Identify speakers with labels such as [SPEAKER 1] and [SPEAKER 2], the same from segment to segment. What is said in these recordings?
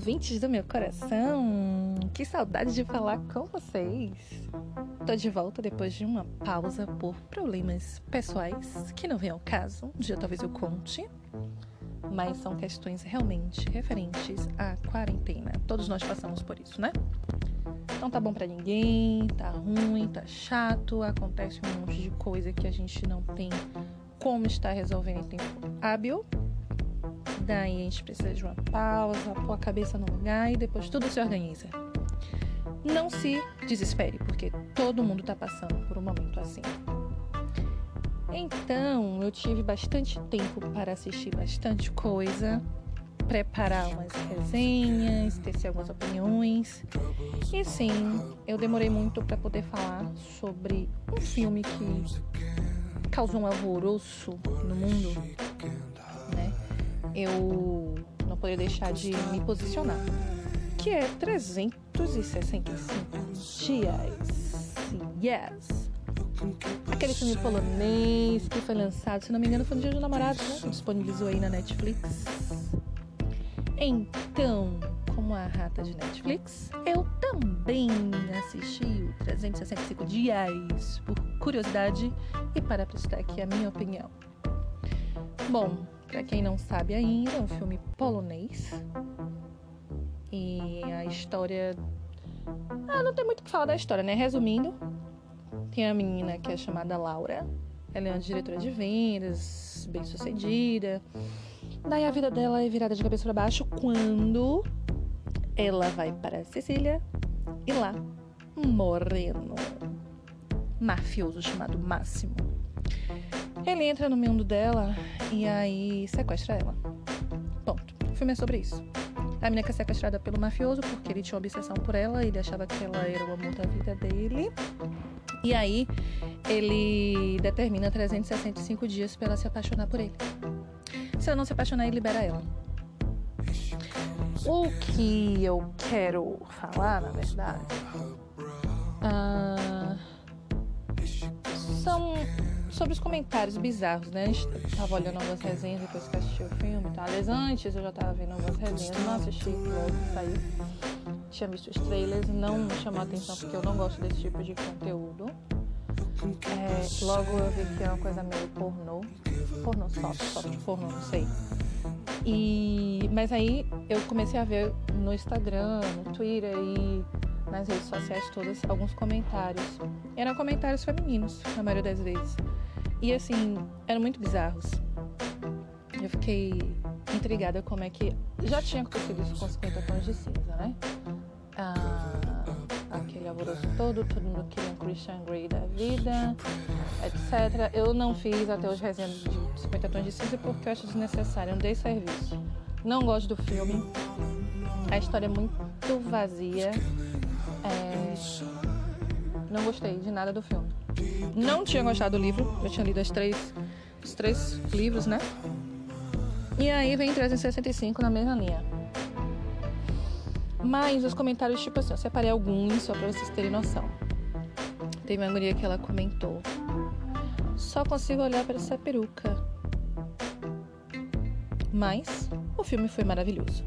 [SPEAKER 1] ouvintes do meu coração! Que saudade de falar com vocês! Tô de volta depois de uma pausa por problemas pessoais que não vem ao caso. Um dia talvez eu conte, mas são questões realmente referentes à quarentena. Todos nós passamos por isso, né? Não tá bom para ninguém, tá ruim, tá chato, acontece um monte de coisa que a gente não tem como estar resolvendo em tempo hábil Daí a gente precisa de uma pausa, pôr a cabeça no lugar e depois tudo se organiza. Não se desespere, porque todo mundo está passando por um momento assim. Então, eu tive bastante tempo para assistir bastante coisa, preparar umas resenhas, tecer algumas opiniões. E sim, eu demorei muito para poder falar sobre um filme que causou um alvoroço no mundo eu não poderia deixar de me posicionar, que é 365 dias. Yes! Aquele filme polonês que foi lançado, se não me engano, foi no Dia dos Namorados, né? Disponibilizou aí na Netflix. Então, como a rata de Netflix, eu também assisti o 365 dias por curiosidade e para prestar aqui a minha opinião. Bom, para quem não sabe ainda, é um filme polonês. E a história. Ah, não tem muito o que falar da história, né? Resumindo, tem a menina que é chamada Laura. Ela é uma diretora de vendas, bem sucedida. Daí a vida dela é virada de cabeça para baixo quando ela vai para Sicília e lá, um moreno mafioso chamado Máximo ele entra no mundo dela e aí sequestra ela. Ponto. O filme é sobre isso. A menina é sequestrada pelo mafioso porque ele tinha obsessão por ela, ele achava que ela era o amor da vida dele. E aí ele determina 365 dias para ela se apaixonar por ele. Se ela não se apaixonar, ele libera ela. O que eu quero falar, na verdade, uh, são sobre os comentários bizarros, né? A gente tava olhando algumas resenhas depois que assisti o filme, tá? Aliás, antes eu já tava vendo algumas resenhas, não assisti logo saiu. Tinha visto os trailers, não me chamou a atenção porque eu não gosto desse tipo de conteúdo. É, logo eu vi que é uma coisa meio pornô. Pornô soft, soft pornô, não sei. E, mas aí eu comecei a ver no Instagram, no Twitter e nas redes sociais todas alguns comentários. Eram comentários femininos, na maioria das vezes. E assim, eram muito bizarros. Eu fiquei intrigada como é que. Já tinha acontecido isso com 50 tons de cinza, né? Ah, aquele alvoroço todo, todo mundo queria um Christian Grey da vida, etc. Eu não fiz até hoje resenha de 50 tons de cinza porque eu acho desnecessário, não dei serviço. Não gosto do filme. A história é muito vazia. É... Não gostei de nada do filme. Não tinha gostado do livro, eu tinha lido as três, os três livros, né? E aí vem 365 na mesma linha. Mas os comentários, tipo assim, eu separei alguns só pra vocês terem noção. Teve uma guria que ela comentou. Só consigo olhar para essa peruca. Mas o filme foi maravilhoso.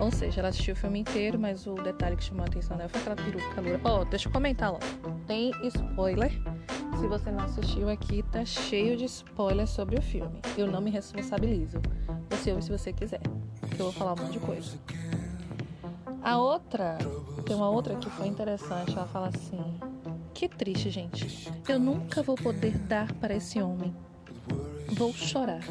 [SPEAKER 1] Ou seja, ela assistiu o filme inteiro, mas o detalhe que chamou a atenção dela foi aquela peruca loura. Ó, oh, deixa eu comentar lá. Tem spoiler. Se você não assistiu aqui, tá cheio de spoiler sobre o filme. Eu não me responsabilizo. Você ouve se você quiser. Que eu vou falar um monte de coisa. A outra, tem uma outra que foi interessante. Ela fala assim: Que triste, gente. Eu nunca vou poder dar para esse homem. Vou chorar.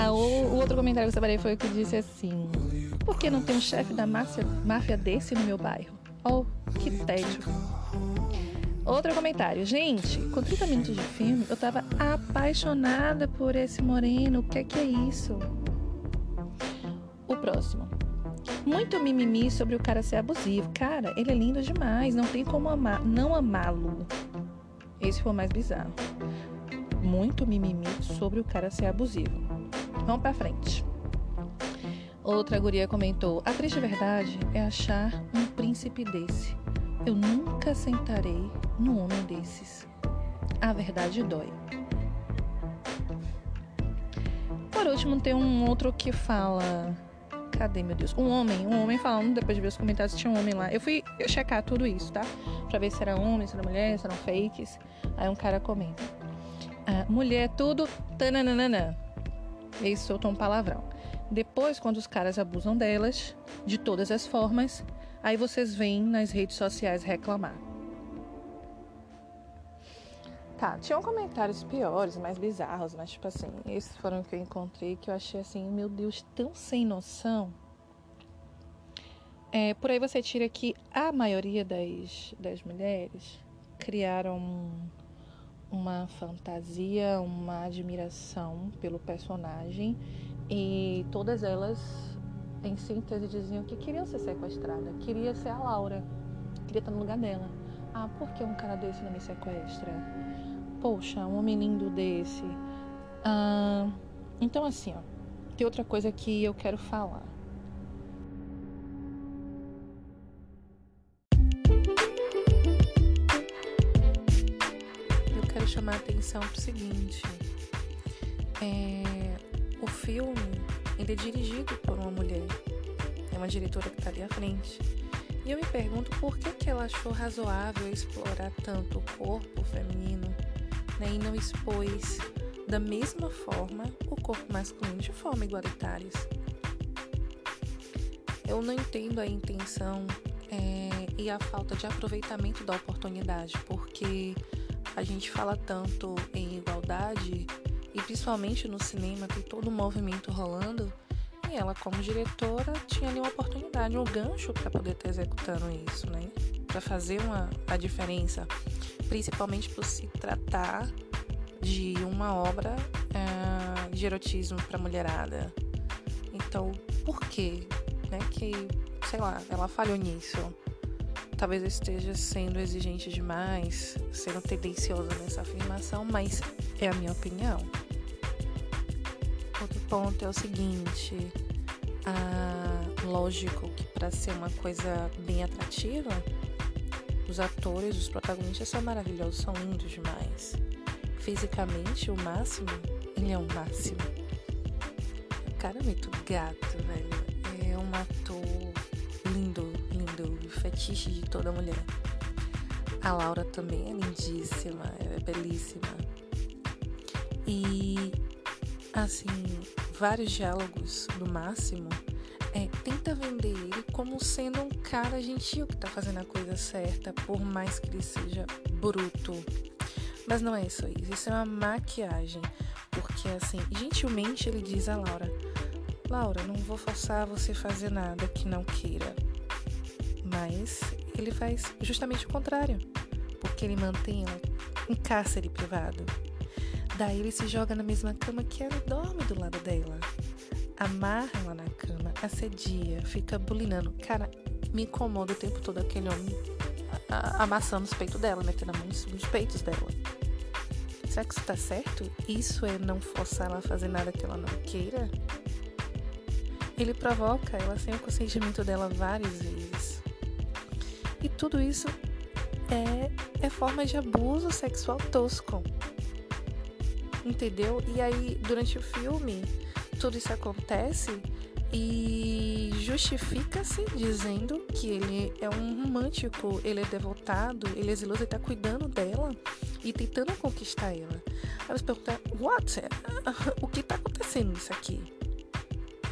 [SPEAKER 1] Ah, o, outro comentário que eu separei foi o que disse assim: Por que não tem um chefe da máfia, máfia desse no meu bairro? Oh, que tédio. Outro comentário. Gente, com 30 minutos de filme, eu tava apaixonada por esse moreno. O que é que é isso? O próximo. Muito mimimi sobre o cara ser abusivo. Cara, ele é lindo demais. Não tem como amar, não amá-lo. Esse foi o mais bizarro. Muito mimimi sobre o cara ser abusivo. Vamos pra frente. Outra guria comentou: A triste verdade é achar um príncipe desse. Eu nunca sentarei num homem desses. A verdade dói. por último, tem um outro que fala. Cadê, meu Deus? Um homem, um homem falando, depois de ver os comentários, tinha um homem lá. Eu fui checar tudo isso, tá? Pra ver se era homem, se era mulher, se eram fakes. Aí um cara comenta. Ah, mulher é tudo tananana. E soltou um palavrão. Depois, quando os caras abusam delas, de todas as formas, aí vocês vêm nas redes sociais reclamar. Tá, tinham comentários piores, mais bizarros, mas tipo assim, esses foram que eu encontrei que eu achei assim, meu Deus, tão sem noção. É, por aí você tira que a maioria das, das mulheres criaram uma fantasia, uma admiração pelo personagem e todas elas, em síntese, diziam que queriam ser sequestradas, queria ser a Laura, queria estar no lugar dela. Ah, por que um cara desse não me sequestra? Poxa, um homem lindo desse. Ah, então, assim, ó, tem outra coisa que eu quero falar. Chamar atenção para o seguinte. É, o filme ele é dirigido por uma mulher. É uma diretora que está ali à frente. E eu me pergunto por que, que ela achou razoável explorar tanto o corpo feminino né, e não expôs da mesma forma o corpo masculino de forma igualitária. Eu não entendo a intenção é, e a falta de aproveitamento da oportunidade, porque a gente fala tanto em igualdade e principalmente no cinema tem todo um movimento rolando e ela como diretora tinha ali uma oportunidade, um gancho para poder estar executando isso, né? Para fazer uma, a diferença principalmente por se tratar de uma obra uh, de erotismo para mulherada. Então, por que, né, que, sei lá, ela falhou nisso? Talvez eu esteja sendo exigente demais, sendo tendenciosa nessa afirmação, mas é a minha opinião. Outro ponto é o seguinte: ah, lógico que para ser uma coisa bem atrativa, os atores, os protagonistas são maravilhosos, são lindos demais. Fisicamente, o máximo, ele é o máximo. O cara é muito gato, velho. É um ator fetiche de toda mulher. A Laura também é lindíssima, é belíssima. E, assim, vários diálogos do máximo é, tenta vender ele como sendo um cara gentil que tá fazendo a coisa certa, por mais que ele seja bruto. Mas não é isso aí, isso é uma maquiagem. Porque assim, gentilmente ele diz a Laura: Laura, não vou forçar você a fazer nada que não queira. Mas ele faz justamente o contrário, porque ele mantém ela em cárcere privado. Daí ele se joga na mesma cama que ela e dorme do lado dela amarra ela na cama, assedia, fica bulinando. Cara, me incomoda o tempo todo aquele homem amassando os peitos dela, metendo a mão nos peitos dela. Será que isso tá certo? Isso é não forçar ela a fazer nada que ela não queira? Ele provoca ela sem o consentimento dela várias vezes. E tudo isso é, é forma de abuso sexual tosco. Entendeu? E aí, durante o filme, tudo isso acontece e justifica-se dizendo que ele é um romântico, ele é devotado, ele é zeloso, ele tá cuidando dela e tentando conquistar ela. Aí você pergunta, what? O que tá acontecendo nisso aqui?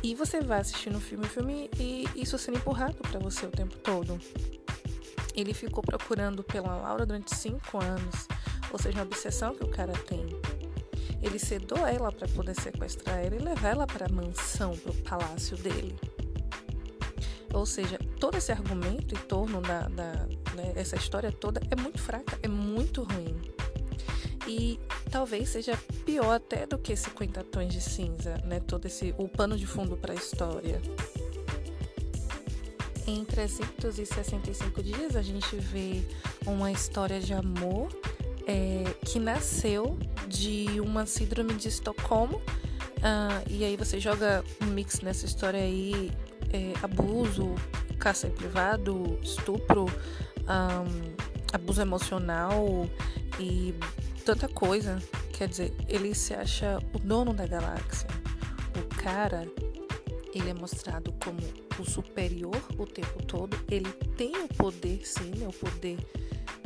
[SPEAKER 1] E você vai assistindo o filme, o filme e isso sendo empurrado para você o tempo todo. Ele ficou procurando pela Laura durante cinco anos, ou seja, uma obsessão que o cara tem. Ele sedou ela para poder sequestrar ela e levar ela para a mansão, para o palácio dele. Ou seja, todo esse argumento em torno da, da né, essa história toda é muito fraca, é muito ruim. E talvez seja pior até do que 50 tons de cinza, né? Todo esse o pano de fundo para a história. Em 365 dias a gente vê uma história de amor é, que nasceu de uma síndrome de Estocolmo. Uh, e aí você joga um mix nessa história aí, é, abuso, caça privado, estupro, um, abuso emocional e tanta coisa. Quer dizer, ele se acha o dono da galáxia, cara ele é mostrado como o superior o tempo todo. Ele tem o poder, sim, né? o poder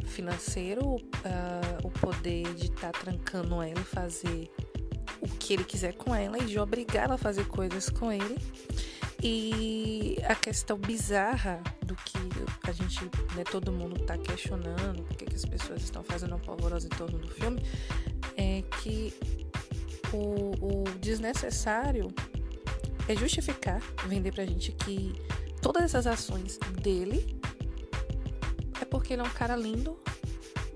[SPEAKER 1] financeiro, uh, o poder de estar tá trancando ela e fazer o que ele quiser com ela e de obrigar ela a fazer coisas com ele. E a questão bizarra do que a gente, né, todo mundo está questionando, porque que as pessoas estão fazendo uma polvorosa em torno do filme, é que o, o desnecessário é justificar, vender pra gente que todas essas ações dele é porque ele é um cara lindo,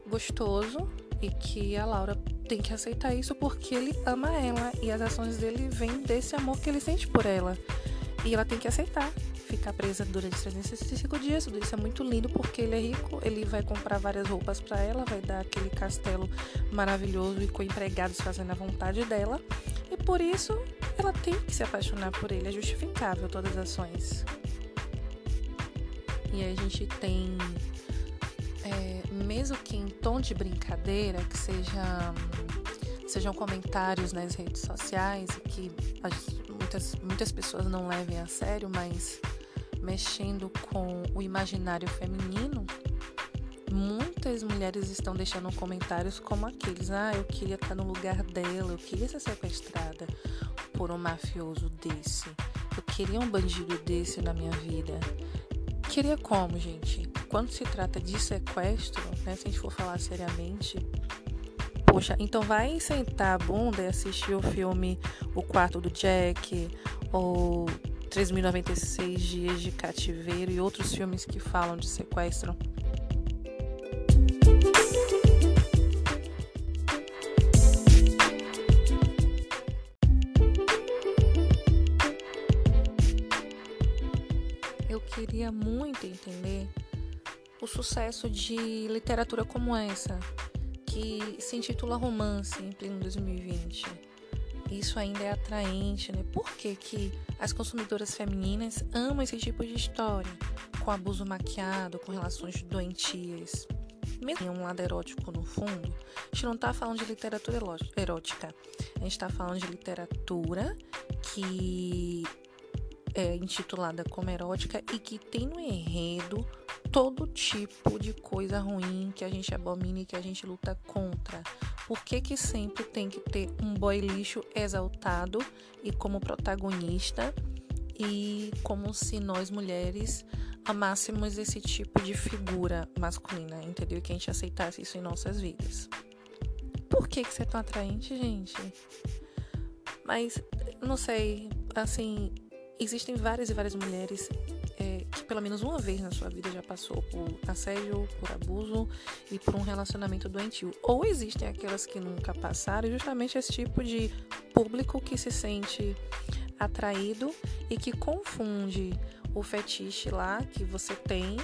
[SPEAKER 1] gostoso e que a Laura tem que aceitar isso porque ele ama ela e as ações dele vêm desse amor que ele sente por ela. E ela tem que aceitar ficar presa durante 365 dias. Tudo isso é muito lindo porque ele é rico, ele vai comprar várias roupas para ela, vai dar aquele castelo maravilhoso e com empregados fazendo a vontade dela. E por isso ela tem que se apaixonar por ele, é justificável todas as ações. E a gente tem, é, mesmo que em tom de brincadeira, que seja, sejam comentários nas redes sociais, que muitas, muitas pessoas não levem a sério, mas mexendo com o imaginário feminino, muitas mulheres estão deixando comentários como aqueles: ah, eu queria estar no lugar dela, eu queria ser sequestrada por um mafioso desse, eu queria um bandido desse na minha vida. Queria como, gente? Quando se trata de sequestro, né, se a gente for falar seriamente, poxa, então vai sentar a bunda e assistir o filme O Quarto do Jack ou 3.096 Dias de Cativeiro e outros filmes que falam de sequestro. O sucesso de literatura como essa, que se intitula Romance em pleno 2020. Isso ainda é atraente, né? Por que, que as consumidoras femininas amam esse tipo de história? Com abuso maquiado, com relações doentias. Mesmo um lado erótico no fundo, a gente não está falando de literatura erótica. A gente está falando de literatura que é intitulada como erótica e que tem no enredo todo tipo de coisa ruim que a gente abomina e que a gente luta contra. Por que, que sempre tem que ter um boy lixo exaltado e como protagonista e como se nós mulheres amássemos esse tipo de figura masculina, entendeu? Que a gente aceitasse isso em nossas vidas. Por que, que isso é tão atraente, gente? Mas, não sei, assim, existem várias e várias mulheres pelo menos uma vez na sua vida já passou por assédio, por abuso e por um relacionamento doentio. Ou existem aquelas que nunca passaram, justamente esse tipo de público que se sente atraído e que confunde o fetiche lá que você tem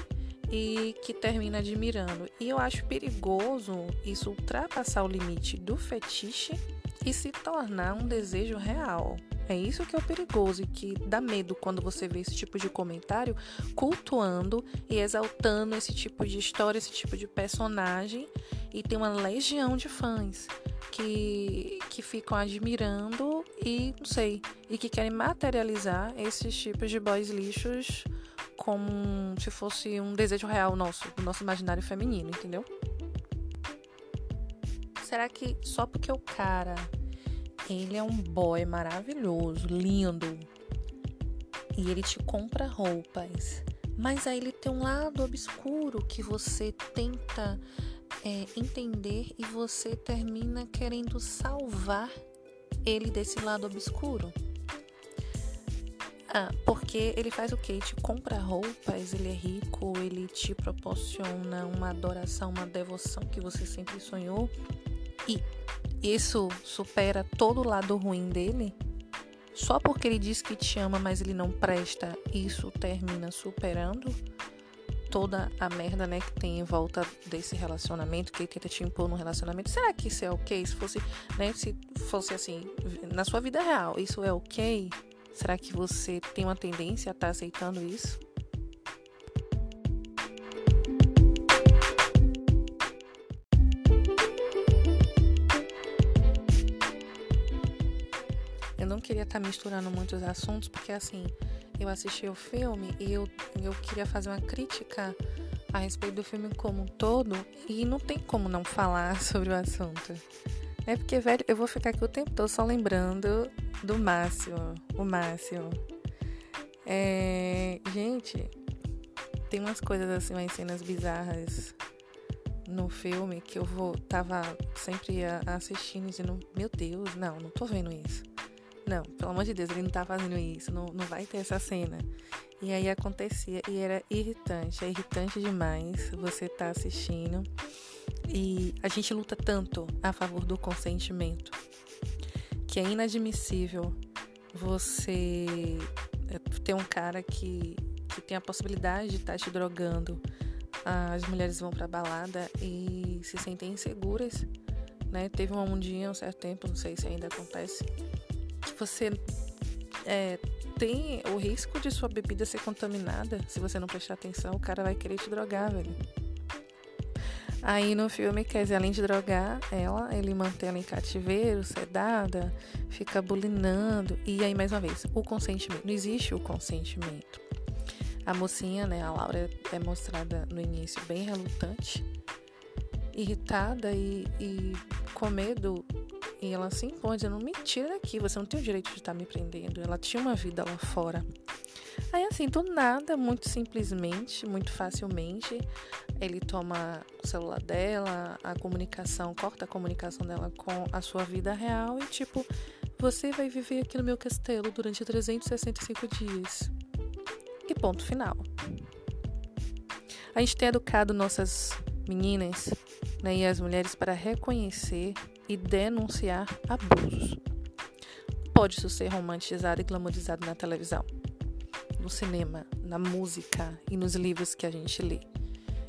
[SPEAKER 1] e que termina admirando. E eu acho perigoso isso ultrapassar o limite do fetiche e se tornar um desejo real. É isso que é o perigoso e que dá medo quando você vê esse tipo de comentário cultuando e exaltando esse tipo de história, esse tipo de personagem e tem uma legião de fãs que, que ficam admirando e não sei, e que querem materializar esses tipos de boys lixos como se fosse um desejo real nosso, do nosso imaginário feminino, entendeu? Será que só porque o cara ele é um boy maravilhoso, lindo. E ele te compra roupas. Mas aí ele tem um lado obscuro que você tenta é, entender e você termina querendo salvar ele desse lado obscuro. Ah, porque ele faz o que? Ele te compra roupas, ele é rico, ele te proporciona uma adoração, uma devoção que você sempre sonhou. E isso supera todo o lado ruim dele? Só porque ele diz que te ama, mas ele não presta, isso termina superando toda a merda, né, que tem em volta desse relacionamento, que ele tenta te impor no relacionamento. Será que isso é ok? Se fosse, né, se fosse assim, na sua vida real, isso é ok? Será que você tem uma tendência a estar tá aceitando isso? Tá misturando muitos assuntos, porque assim, eu assisti o filme e eu, eu queria fazer uma crítica a respeito do filme como um todo e não tem como não falar sobre o assunto. É porque, velho, eu vou ficar aqui o tempo todo só lembrando do Márcio, o Márcio. É, gente, tem umas coisas assim, umas cenas bizarras no filme que eu vou tava sempre assistindo e dizendo, meu Deus, não, não tô vendo isso. Não, pelo amor de Deus, ele não tá fazendo isso, não, não vai ter essa cena. E aí acontecia e era irritante, é irritante demais você tá assistindo. E a gente luta tanto a favor do consentimento que é inadmissível você é, ter um cara que, que tem a possibilidade de estar tá te drogando as mulheres vão pra balada e se sentem inseguras, né? Teve um dia, um certo tempo, não sei se ainda acontece, você é, tem o risco de sua bebida ser contaminada. Se você não prestar atenção, o cara vai querer te drogar, velho. Aí no filme, dizer, além de drogar ela, ele mantém ela em cativeiro, sedada, fica bulinando. E aí, mais uma vez, o consentimento. Não existe o consentimento. A mocinha, né, a Laura, é mostrada no início bem relutante, irritada e, e com medo. E ela se impõe, dizendo: Me tira daqui, você não tem o direito de estar me prendendo. Ela tinha uma vida lá fora. Aí, assim, do nada, muito simplesmente, muito facilmente, ele toma o celular dela, a comunicação, corta a comunicação dela com a sua vida real e, tipo, você vai viver aqui no meu castelo durante 365 dias. E ponto final. A gente tem educado nossas meninas né, e as mulheres para reconhecer e denunciar abusos. Pode isso ser romantizado e glamorizado na televisão, no cinema, na música e nos livros que a gente lê.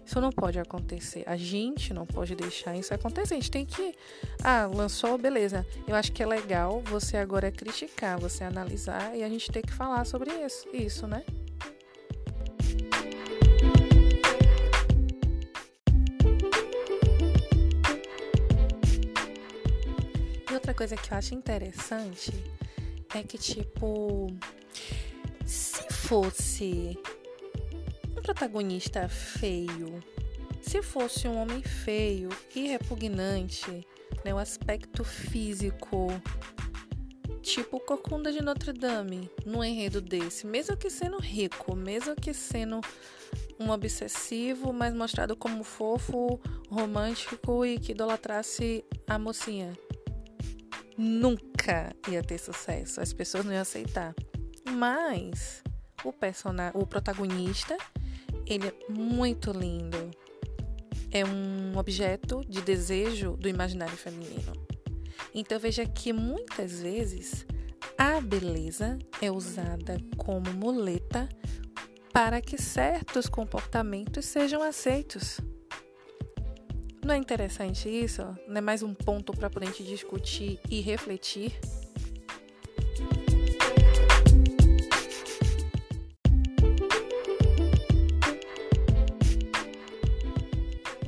[SPEAKER 1] Isso não pode acontecer. A gente não pode deixar isso acontecer. A gente tem que. Ah, lançou, beleza. Eu acho que é legal você agora criticar, você analisar e a gente tem que falar sobre isso, isso né? Outra coisa que eu acho interessante é que, tipo, se fosse um protagonista feio, se fosse um homem feio e repugnante, né, o aspecto físico, tipo Corcunda de Notre Dame, num enredo desse, mesmo que sendo rico, mesmo que sendo um obsessivo, mas mostrado como fofo, romântico e que idolatrasse a mocinha nunca ia ter sucesso. As pessoas não iam aceitar. Mas o personagem, o protagonista, ele é muito lindo. É um objeto de desejo do imaginário feminino. Então veja que muitas vezes a beleza é usada como muleta para que certos comportamentos sejam aceitos. Não é interessante isso? Não é mais um ponto para a gente discutir e refletir?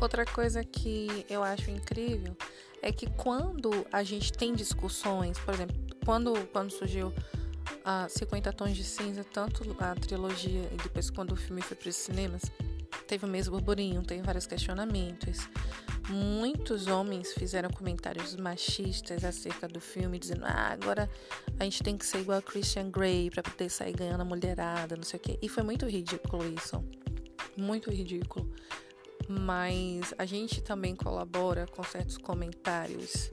[SPEAKER 1] Outra coisa que eu acho incrível é que quando a gente tem discussões, por exemplo, quando, quando surgiu a 50 Tons de Cinza, tanto a trilogia e depois quando o filme foi para os cinemas, teve o mesmo burburinho, teve vários questionamentos. Muitos homens fizeram comentários machistas acerca do filme, dizendo: ah, agora a gente tem que ser igual a Christian Grey para poder sair ganhando a mulherada, não sei o quê. E foi muito ridículo isso. Muito ridículo. Mas a gente também colabora com certos comentários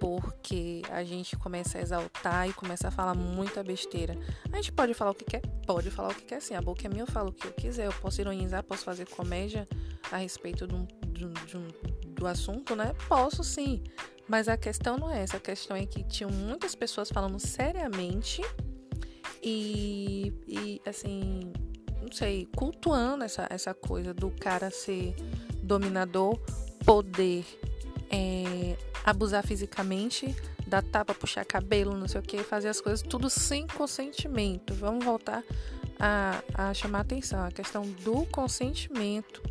[SPEAKER 1] porque a gente começa a exaltar e começa a falar muita besteira. A gente pode falar o que quer? Pode falar o que quer sim. A boca é minha, eu falo o que eu quiser. Eu posso ironizar, posso fazer comédia a respeito de um, de um, de um, do assunto, né? Posso sim. Mas a questão não é essa. A questão é que tinham muitas pessoas falando seriamente e, e assim, não sei, cultuando essa, essa coisa do cara ser dominador, poder é, abusar fisicamente, dar tapa, puxar cabelo, não sei o que, fazer as coisas tudo sem consentimento. Vamos voltar a, a chamar a atenção a questão do consentimento.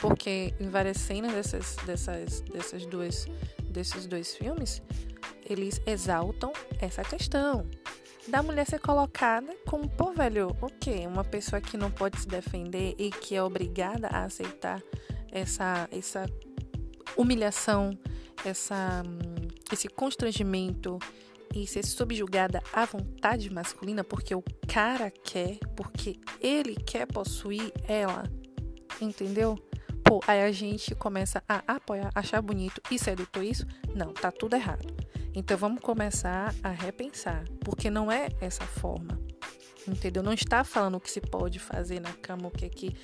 [SPEAKER 1] Porque em várias cenas dessas, dessas, dessas duas desses dois filmes, eles exaltam essa questão da mulher ser colocada como, pô, velho, o quê? Uma pessoa que não pode se defender e que é obrigada a aceitar essa, essa humilhação, essa, esse constrangimento e ser subjugada à vontade masculina porque o cara quer, porque ele quer possuir ela, entendeu? Pô, aí a gente começa a apoiar, achar bonito e sedutor isso? Não, tá tudo errado. Então vamos começar a repensar, porque não é essa forma. Entendeu? Não está falando o que se pode fazer na cama, o que é que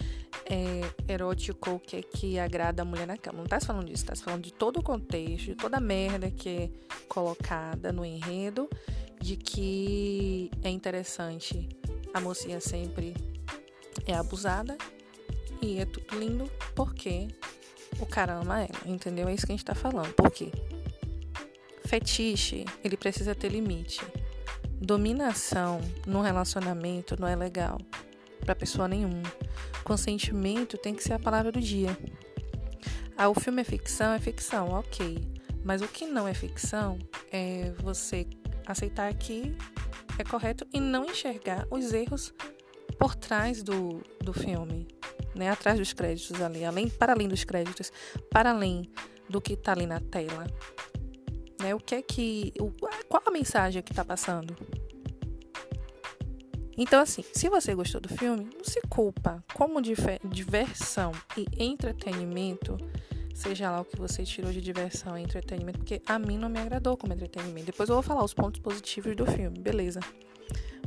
[SPEAKER 1] é erótico, o que é que agrada a mulher na cama. Não está falando disso, está falando de todo o contexto, de toda a merda que é colocada no enredo, de que é interessante a mocinha sempre é abusada e é tudo lindo porque o cara ama ela, entendeu? É isso que a gente tá falando. Por quê? Fetiche, ele precisa ter limite. Dominação num relacionamento não é legal para pessoa nenhuma. Consentimento tem que ser a palavra do dia. Ah, o filme é ficção, é ficção, ok. Mas o que não é ficção é você aceitar que é correto e não enxergar os erros por trás do, do filme, né? Atrás dos créditos ali, além, para além dos créditos, para além do que está ali na tela. Né? O que é que. O, qual a mensagem que está passando? Então, assim, se você gostou do filme, não se culpa. Como diversão e entretenimento, seja lá o que você tirou de diversão e entretenimento, porque a mim não me agradou como entretenimento. Depois eu vou falar os pontos positivos do filme, beleza.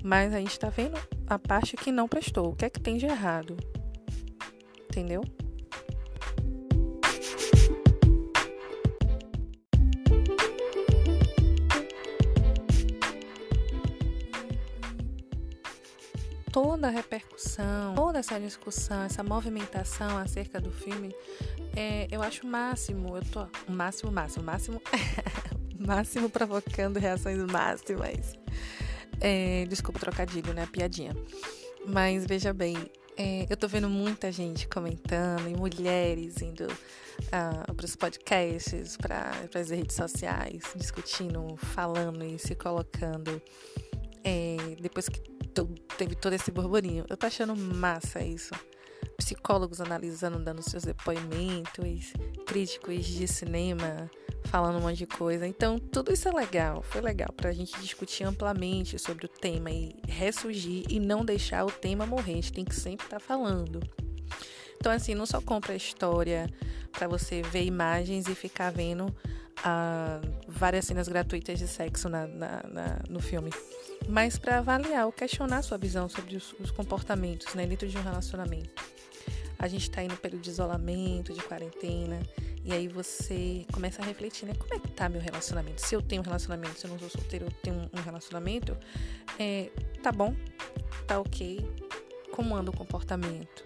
[SPEAKER 1] Mas a gente tá vendo a parte que não prestou. O que é que tem de errado? Entendeu? Toda a repercussão, toda essa discussão, essa movimentação acerca do filme, é, eu acho o máximo. Eu tô. Máximo, máximo, máximo. máximo provocando reações máximas. É, desculpa o trocadilho, né? Piadinha. Mas veja bem, é, eu tô vendo muita gente comentando, e mulheres indo uh, para os podcasts, para as redes sociais, discutindo, falando e se colocando. É, depois que teve todo esse burburinho. Eu tô achando massa isso. Psicólogos analisando, dando seus depoimentos, críticos de cinema falando um monte de coisa. Então, tudo isso é legal. Foi legal pra gente discutir amplamente sobre o tema e ressurgir e não deixar o tema morrer. A gente tem que sempre estar tá falando. Então, assim, não só compra a história para você ver imagens e ficar vendo ah, várias cenas gratuitas de sexo na, na, na no filme mas para avaliar ou questionar sua visão sobre os, os comportamentos né, dentro de um relacionamento. A gente está aí no período de isolamento, de quarentena, e aí você começa a refletir, né? Como é que tá meu relacionamento? Se eu tenho um relacionamento, se eu não sou solteiro, eu tenho um, relacionamento, é, tá bom, tá ok. Como anda o comportamento?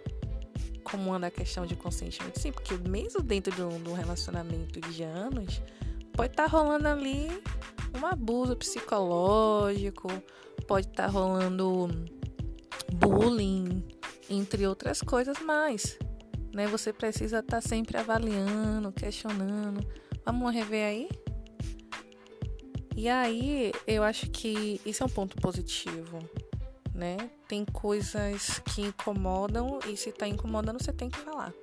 [SPEAKER 1] Como anda a questão de consentimento? Sim, porque mesmo dentro de um, de um relacionamento de anos, pode estar tá rolando ali um abuso psicológico, pode estar tá rolando bullying, entre outras coisas mais. Né? Você precisa estar tá sempre avaliando, questionando. Vamos rever aí? E aí, eu acho que isso é um ponto positivo, né? Tem coisas que incomodam e se tá incomodando, você tem que falar.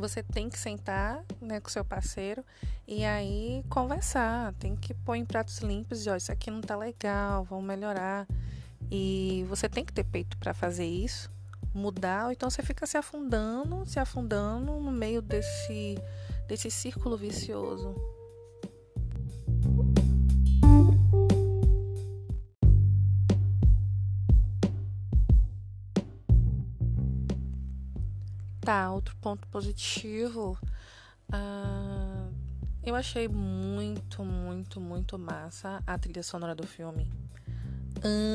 [SPEAKER 1] Você tem que sentar né, com seu parceiro e aí conversar. Tem que pôr em pratos limpos e, ó, isso aqui não tá legal, vamos melhorar. E você tem que ter peito para fazer isso, mudar, ou então você fica se afundando, se afundando no meio desse, desse círculo vicioso. Tá, outro ponto positivo. Uh, eu achei muito, muito, muito massa a trilha sonora do filme.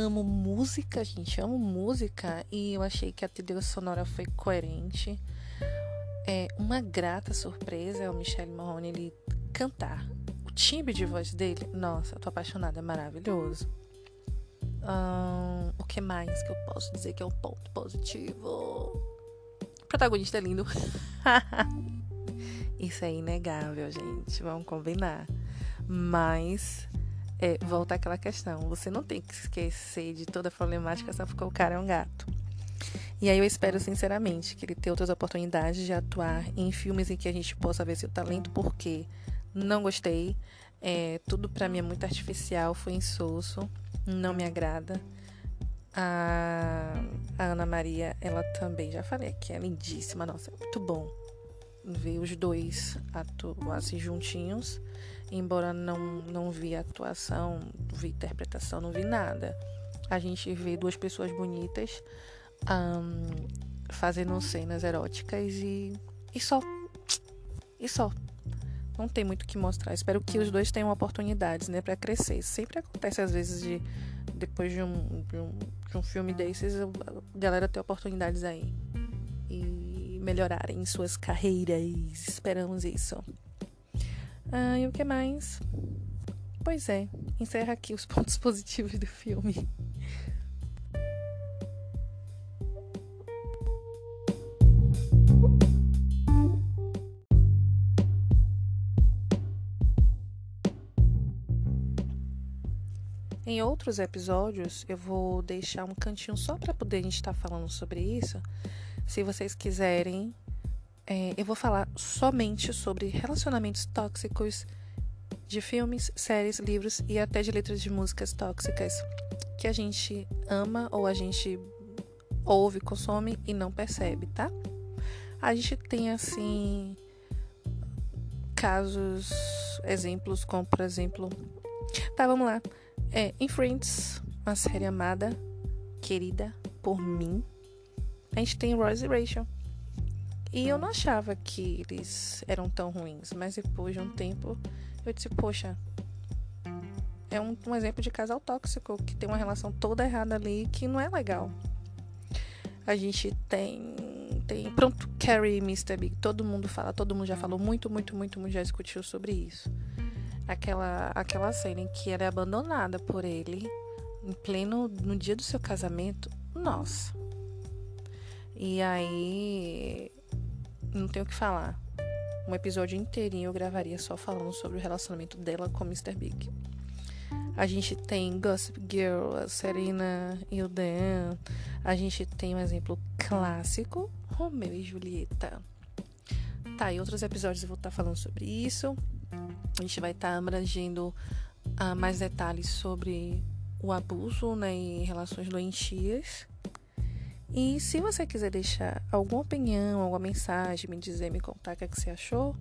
[SPEAKER 1] Amo música, gente, amo música. E eu achei que a trilha sonora foi coerente. É uma grata surpresa é o Michelle Mahoney ele cantar. O timbre de voz dele, nossa, tô apaixonada, é maravilhoso. Um, o que mais que eu posso dizer que é um ponto positivo?
[SPEAKER 2] Protagonista é lindo. Isso é inegável, gente. Vamos combinar. Mas é, volta àquela questão. Você não tem que esquecer de toda a problemática só porque o cara é um gato. E aí eu espero sinceramente que ele tenha outras oportunidades de atuar em filmes em que a gente possa ver seu talento, porque não gostei. É, tudo para mim é muito artificial, foi insosso, não me agrada. A, a, Ana Maria, ela também, já falei aqui, é lindíssima, nossa, é muito bom ver os dois assim juntinhos, embora não, não vi atuação, vi interpretação, não vi nada. A gente vê duas pessoas bonitas um, fazendo cenas eróticas e, e só. E só. Não tem muito o que mostrar. Espero que os dois tenham oportunidades, né, para crescer. Sempre acontece às vezes de depois de um, de um, de um filme desses, a galera ter oportunidades aí e melhorarem suas carreiras. Esperamos isso. Ah, e o que mais? Pois é, encerra aqui os pontos positivos do filme. Em outros episódios, eu vou deixar um cantinho só para poder a gente estar tá falando sobre isso. Se vocês quiserem, é, eu vou falar somente sobre relacionamentos tóxicos de filmes, séries, livros e até de letras de músicas tóxicas que a gente ama ou a gente ouve, consome e não percebe, tá? A gente tem assim casos, exemplos como por exemplo, tá, vamos lá. É, em Friends, uma série amada, querida por mim, a gente tem Ross e Rachel. E eu não achava que eles eram tão ruins, mas depois de um tempo eu disse, poxa, é um, um exemplo de casal tóxico que tem uma relação toda errada ali que não é legal. A gente tem tem pronto Carrie e Mr. Big, todo mundo fala, todo mundo já falou muito, muito, muito, muito já discutiu sobre isso aquela, aquela cena em que ela é abandonada por ele em pleno no dia do seu casamento. Nossa. E aí não tenho o que falar. Um episódio inteirinho eu gravaria só falando sobre o relacionamento dela com Mr. Big. A gente tem Gossip Girl, a Serena e o Dan. A gente tem um exemplo clássico, Romeu e Julieta. Tá, e outros episódios eu vou estar falando sobre isso. A gente vai estar tá abrangendo uh, mais detalhes sobre o abuso né, em relações doentias. E se você quiser deixar alguma opinião, alguma mensagem, me dizer, me contar o que, é que você achou,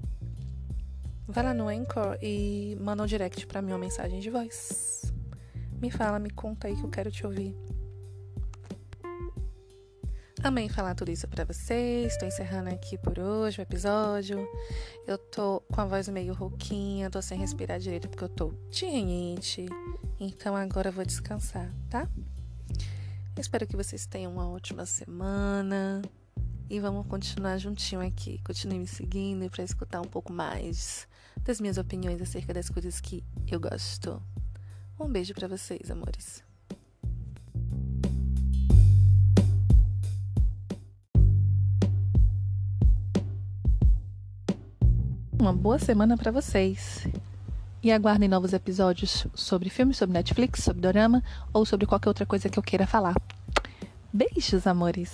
[SPEAKER 2] vai lá no Anchor e manda um direct para mim uma mensagem de voz. Me fala, me conta aí que eu quero te ouvir. Amei falar tudo isso para vocês. Estou encerrando aqui por hoje o episódio. Eu tô com a voz meio rouquinha, tô sem respirar direito porque eu tô de Então agora eu vou descansar, tá? espero que vocês tenham uma ótima semana. E vamos continuar juntinho aqui. Continue me seguindo para escutar um pouco mais das minhas opiniões acerca das coisas que eu gosto. Um beijo para vocês, amores. Uma boa semana para vocês. E aguardem novos episódios sobre filmes, sobre Netflix, sobre dorama ou sobre qualquer outra coisa que eu queira falar. Beijos, amores!